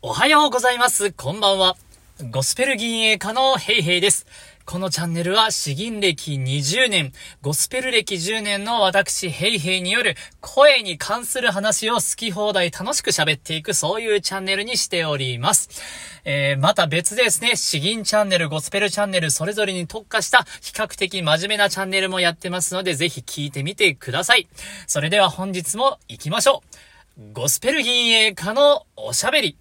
おはようございます。こんばんは。ゴスペル銀営家のヘイヘイです。このチャンネルは詩吟歴20年、ゴスペル歴10年の私ヘイヘイによる声に関する話を好き放題楽しく喋っていくそういうチャンネルにしております。えー、また別ですね、詩吟チャンネル、ゴスペルチャンネルそれぞれに特化した比較的真面目なチャンネルもやってますのでぜひ聞いてみてください。それでは本日も行きましょう。ゴスペル銀営家のおしゃべり。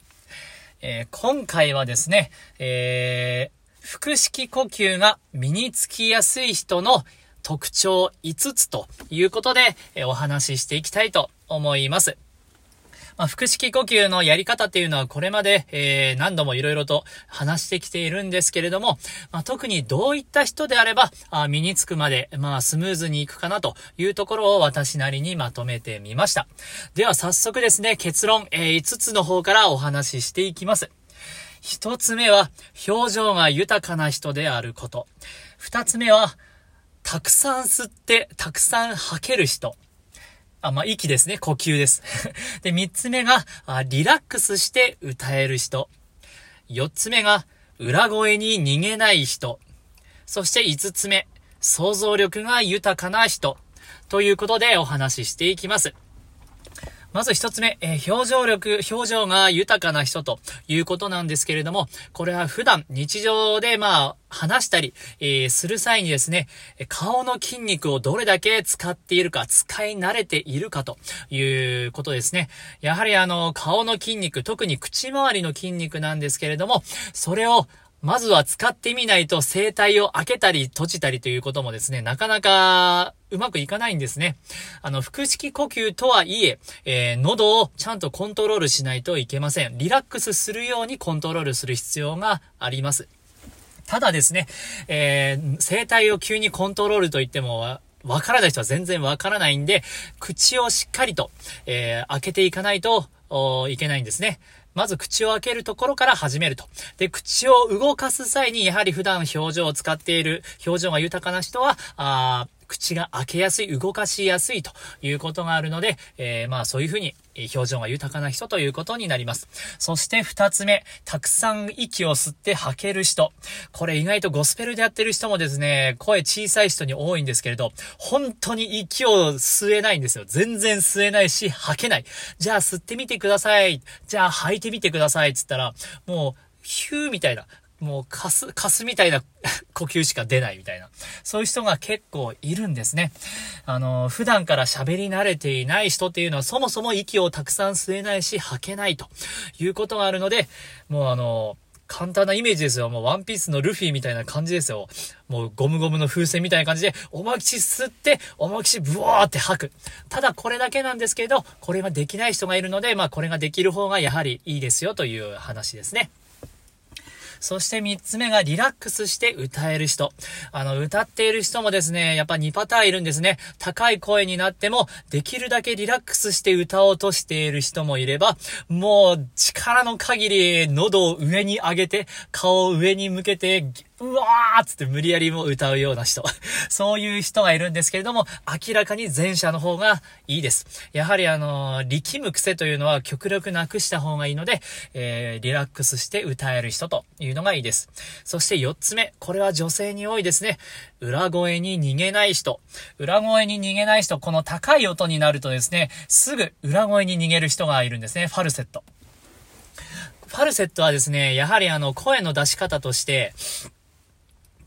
えー、今回はですね、えー、腹式呼吸が身につきやすい人の特徴5つということで、え、お話ししていきたいと思います。まあ、腹式呼吸のやり方っていうのはこれまで、えー、何度も色々と話してきているんですけれども、まあ、特にどういった人であれば、あ身につくまで、まあ、スムーズにいくかなというところを私なりにまとめてみました。では早速ですね、結論、えー、5つの方からお話ししていきます。一つ目は、表情が豊かな人であること。二つ目は、たくさん吸って、たくさん吐ける人。あ、まあ、息ですね。呼吸です。で、三つ目があ、リラックスして歌える人。四つ目が、裏声に逃げない人。そして五つ目、想像力が豊かな人。ということでお話ししていきます。まず一つ目、えー、表情力、表情が豊かな人ということなんですけれども、これは普段日常でまあ、話したり、えー、する際にですね、顔の筋肉をどれだけ使っているか、使い慣れているかということですね。やはりあの、顔の筋肉、特に口周りの筋肉なんですけれども、それをまずは使ってみないと声帯を開けたり閉じたりということもですね、なかなかうまくいかないんですね。あの、腹式呼吸とはいえ、えー、喉をちゃんとコントロールしないといけません。リラックスするようにコントロールする必要があります。ただですね、えー、声帯を急にコントロールといっても、わからない人は全然わからないんで、口をしっかりと、えー、開けていかないといけないんですね。まず口を開けるところから始めると。で、口を動かす際に、やはり普段表情を使っている、表情が豊かな人は、あ口が開けやすい、動かしやすいということがあるので、えー、まあそういうふうに表情が豊かな人ということになります。そして二つ目、たくさん息を吸って吐ける人。これ意外とゴスペルでやってる人もですね、声小さい人に多いんですけれど、本当に息を吸えないんですよ。全然吸えないし、吐けない。じゃあ吸ってみてください。じゃあ吐いてみてください。つったら、もう、ヒューみたいな。もう、カス、カスみたいな 呼吸しか出ないみたいな。そういう人が結構いるんですね。あの、普段から喋り慣れていない人っていうのはそもそも息をたくさん吸えないし吐けないということがあるので、もうあの、簡単なイメージですよ。もうワンピースのルフィみたいな感じですよ。もうゴムゴムの風船みたいな感じで、おまきし吸って、おまきしブワーって吐く。ただこれだけなんですけど、これができない人がいるので、まあこれができる方がやはりいいですよという話ですね。そして3つ目がリラックスして歌える人。あの、歌っている人もですね、やっぱ2パターンいるんですね。高い声になっても、できるだけリラックスして歌おうとしている人もいれば、もう力の限り喉を上に上げて、顔を上に向けて、うわーつって無理やりも歌うような人。そういう人がいるんですけれども、明らかに前者の方がいいです。やはりあのー、力む癖というのは極力なくした方がいいので、えー、リラックスして歌える人というのがいいです。そして4つ目。これは女性に多いですね。裏声に逃げない人。裏声に逃げない人、この高い音になるとですね、すぐ裏声に逃げる人がいるんですね。ファルセット。ファルセットはですね、やはりあの、声の出し方として、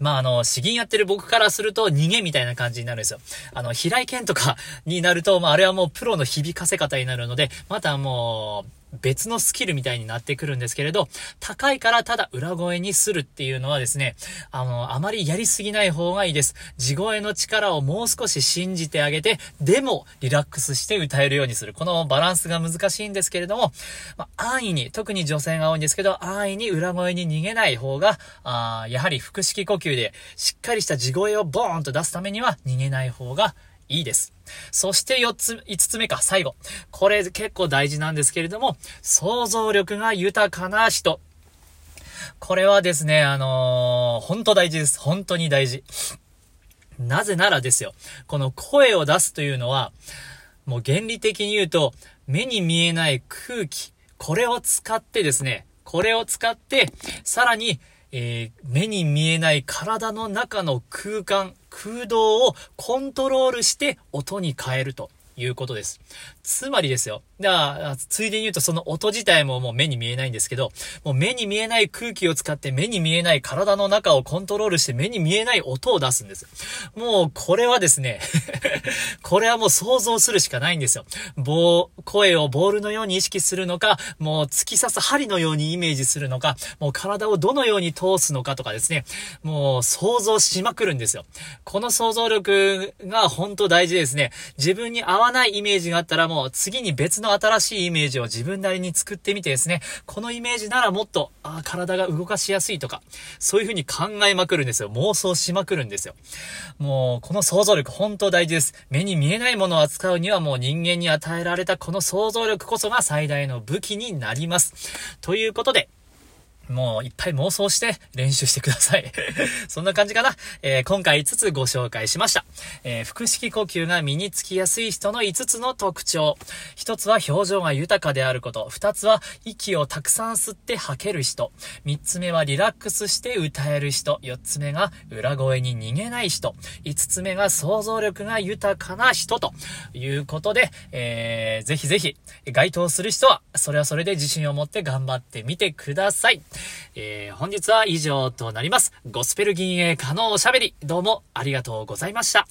まあ、あの、詩吟やってる僕からすると逃げみたいな感じになるんですよ。あの、平井堅とかになると、まあ、あれはもうプロの響かせ方になるので、またもう、別のスキルみたいになってくるんですけれど、高いからただ裏声にするっていうのはですね、あの、あまりやりすぎない方がいいです。地声の力をもう少し信じてあげて、でもリラックスして歌えるようにする。このバランスが難しいんですけれども、まあ、安易に、特に女性が多いんですけど、安易に裏声に逃げない方が、あやはり腹式呼吸でしっかりした地声をボーンと出すためには逃げない方がいいです。そして4つ、5つ目か、最後。これ結構大事なんですけれども、想像力が豊かな人。これはですね、あのー、本当大事です。本当に大事。なぜならですよ。この声を出すというのは、もう原理的に言うと、目に見えない空気、これを使ってですね、これを使って、さらに、えー、目に見えない体の中の空間、空洞をコントロールして音に変えるということです。つまりですよ。だから、ついでに言うとその音自体ももう目に見えないんですけど、もう目に見えない空気を使って目に見えない体の中をコントロールして目に見えない音を出すんです。もうこれはですね これはもう想像するしかないんですよ。棒、声をボールのように意識するのか、もう突き刺す針のようにイメージするのか、もう体をどのように通すのかとかですね、もう想像しまくるんですよ。この想像力が本当大事ですね。自分に合わないイメージがあったらもう次に別の新しいイメージを自分なりに作ってみてですね、このイメージならもっと、あ体が動かしやすいとか、そういう風に考えまくるんですよ。妄想しまくるんですよ。もう、この想像力本当大事です。目に見えないものを扱うにはもう人間に与えられたこの想像力こそが最大の武器になります。ということで、もういっぱい妄想して練習してください。そんな感じかな。えー、今回5つご紹介しました。えー、腹式呼吸が身につきやすい人の5つの特徴。1つは表情が豊かであること。2つは息をたくさん吸って吐ける人。3つ目はリラックスして歌える人。4つ目が裏声に逃げない人。5つ目が想像力が豊かな人ということで、えー、ぜひぜひ該当する人はそれはそれで自信を持って頑張ってみてください。えー、本日は以上となります。ゴスペル銀営可能おしゃべり、どうもありがとうございました。